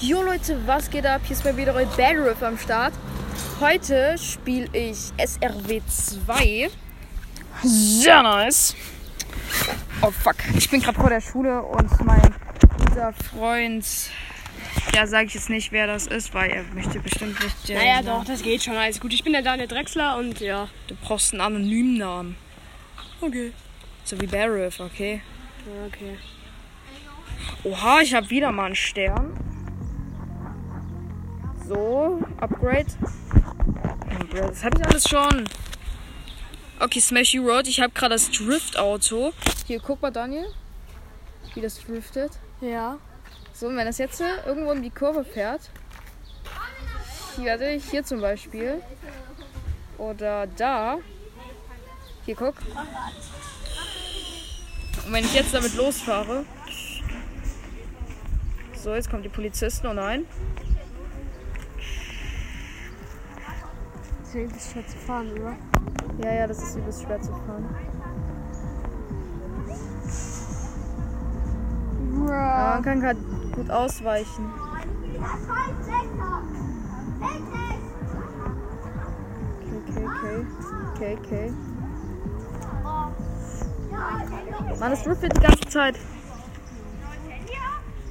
Jo Leute, was geht ab? Hier ist mal wieder euer Bad Riff am Start. Heute spiele ich SRW 2. Sehr nice. Oh fuck. Ich bin gerade vor der Schule und mein guter Freund, ja sage ich jetzt nicht, wer das ist, weil er möchte bestimmt nicht. äh, Naja, doch, das geht schon alles gut. Ich bin der Daniel Drechsler und ja. Du brauchst einen anonymen Namen. Okay. So wie Barriff, okay? Okay. Oha, ich habe wieder mal einen Stern. So, Upgrade. Das habe ich alles schon. Okay, Smashy Road. Ich habe gerade das Drift-Auto. Hier, guck mal, Daniel. Wie das driftet. Ja. So, und wenn das jetzt irgendwo um die Kurve fährt. Hier, warte, hier zum Beispiel. Oder da. Hier, guck. Und wenn ich jetzt damit losfahre. So, jetzt kommen die Polizisten. Oh nein. Das ist übelst schwer zu fahren, oder? Ja, ja, das ist übelst schwer zu fahren. Aber man kann gerade gut ausweichen. Okay, okay, okay. Okay, okay. Mann, es driftet die ganze Zeit.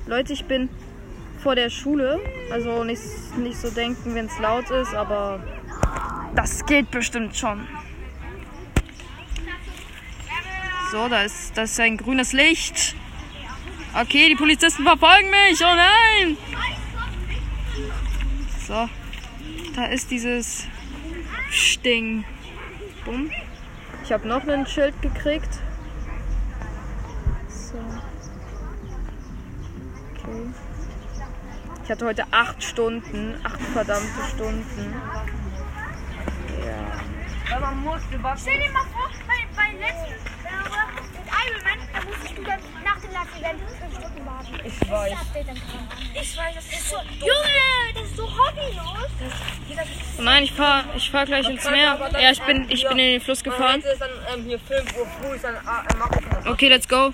Leute, ich bin vor der Schule. Also nicht, nicht so denken, wenn es laut ist, aber das geht bestimmt schon. So, da ist, das ist ein grünes Licht. Okay, die Polizisten verfolgen mich. Oh nein! So, da ist dieses Sting. Bumm. Ich habe noch ein Schild gekriegt. So. Okay. Ich hatte heute acht Stunden, acht verdammte Stunden. Man musste was. Stell dir mal vor, bei, bei letzten äh, mit Iron Man, da musstest du dann nach dem Last Event fünf Stunden warten. Ich weiß. Ich weiß, das ist so. Junge, das ist so hobbylos. Nein, ich fahr, ich fahr gleich ins Meer. Ja, ich bin, ich bin in den Fluss gefahren. ist dann ähm, hier 5 Uhr früh, ist dann äh, machen wir das. Okay, let's go.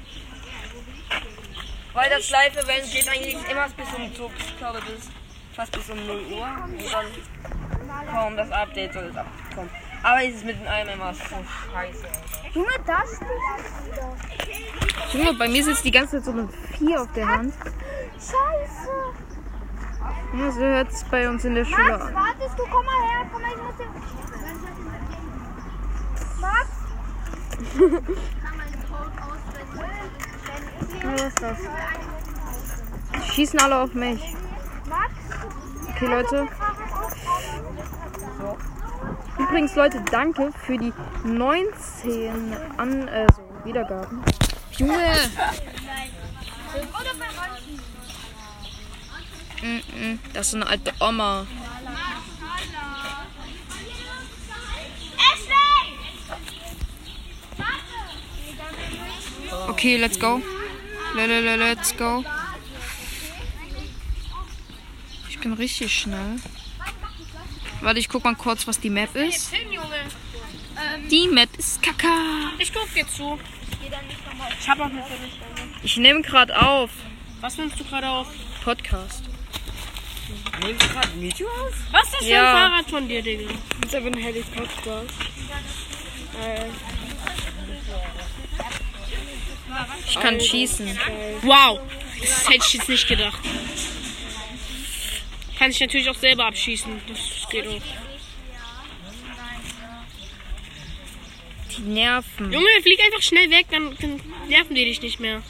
Weil das Live-Event geht eigentlich immer bis um so, ich glaube bis fast bis um 0 Uhr. Und dann kaum das Update soll es abkommen. Aber ist es mit den Alm immer so scheiße. Junge, das Junge, bei mir sitzt die ganze Zeit so eine 4 auf der Hand. Scheiße. Ja, so hört es bei uns in der Schule Max, an. wartest du? Komm mal her. Komm mal, ich muss den... Max? Was ist das? Die schießen alle auf mich. Max? Okay, Leute. Übrigens, Leute, danke für die 19 an, äh, so, Wiedergaben. Junge! Das ist eine alte Oma. Okay, let's go. Let's go. Ich bin richtig schnell. Warte, ich guck mal kurz, was die Map ist. Junge. Die Map ist kaka. Ich guck dir zu. Ich hab noch eine Viertelstunde. Ich nehme gerade auf. Was nimmst du gerade auf? Podcast. Nimmst du gerade ein Video auf? Was ist das für Ja. ein Fahrrad von dir, Digga? Das ist aber ein Helikopter. Äh, Ich kann schießen. wow. Das hätte ich jetzt nicht gedacht. Kann ich natürlich auch selber abschießen. Das geht auch. Die nerven. Junge, flieg einfach schnell weg, dann, dann nerven die dich nicht mehr.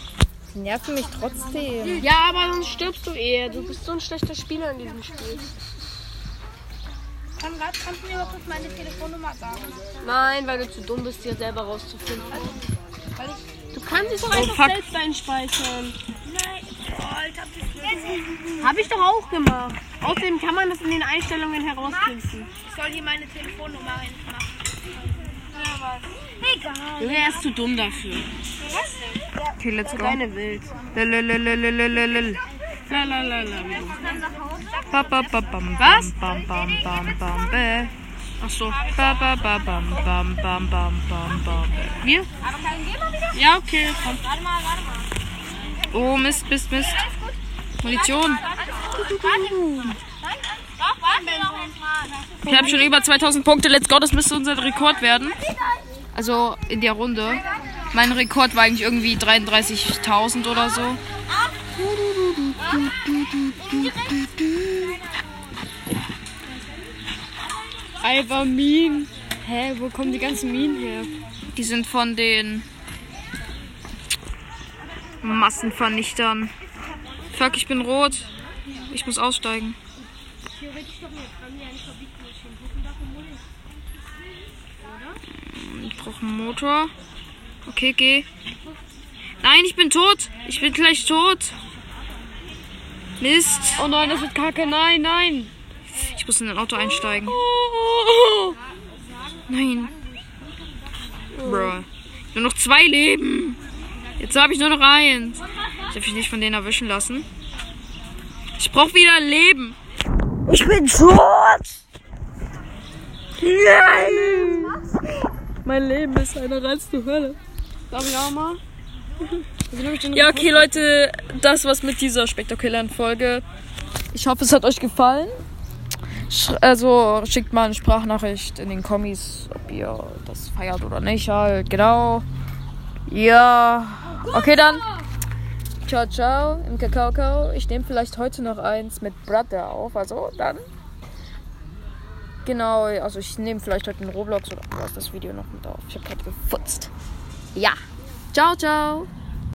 Die nerven mich trotzdem. Ja, aber sonst stirbst du eher. Du bist so ein schlechter Spieler in diesem Spiel. Kann, kannst du mir mal kurz meine Telefonnummer sagen? Nein, weil du zu dumm bist, dir selber rauszufinden. Weil ich... Du kannst dich doch Oh, einfach fuck. selbst einspeichern. Habe ich doch auch gemacht. Außerdem kann man das in den Einstellungen herausfinden. Ich soll hier meine Telefonnummer reinmachen. Egal. Junge, er ist zu dumm dafür. Was? Okay, let's go. Deine Wild. Was? Bam, bam, bam, bam, Ach so. Ba, ba, ba, bam, bam, bam, bam, bam, bam. Hier? Aber kann ich mal wieder? Ja, okay. Komm. Warte mal, warte mal. Oh, Mist, Mist, Mist. Munition. Ich habe schon über 2000 Punkte. Let's go, das müsste unser Rekord werden. Also in der Runde. Mein Rekord war eigentlich irgendwie 33.000 oder so. Alter, Minen. Hä, wo kommen die ganzen Minen her? Die sind von den Massenvernichtern. Fuck, ich bin rot. Ich muss aussteigen. Ich brauche einen Motor. Okay, geh. Nein, ich bin tot. Ich bin gleich tot. Mist. Oh nein, das wird kacke. Nein, nein. Ich muss in ein Auto einsteigen. Nein. Bruh. Nur noch zwei Leben. Jetzt habe ich nur noch eins. Ich darf mich nicht von denen erwischen lassen. Ich brauche wieder Leben. Ich bin tot. Nein. Mein Leben ist eine reinste Hölle. Darf ich auch mal? Also, Ja, okay, Leute, das war's mit dieser spektakulären Folge. Ich hoffe, es hat euch gefallen. Sch also schickt mal eine Sprachnachricht in den Kommis, ob ihr das feiert oder nicht. Halt, genau. Ja. Okay, dann. Ciao, ciao im Kakao. Ich nehme vielleicht heute noch eins mit Brother auf. Also dann. Genau, also ich nehme vielleicht heute einen Roblox oder was das Video noch mit auf. Ich habe gerade gefutzt. Ja. Ciao, ciao.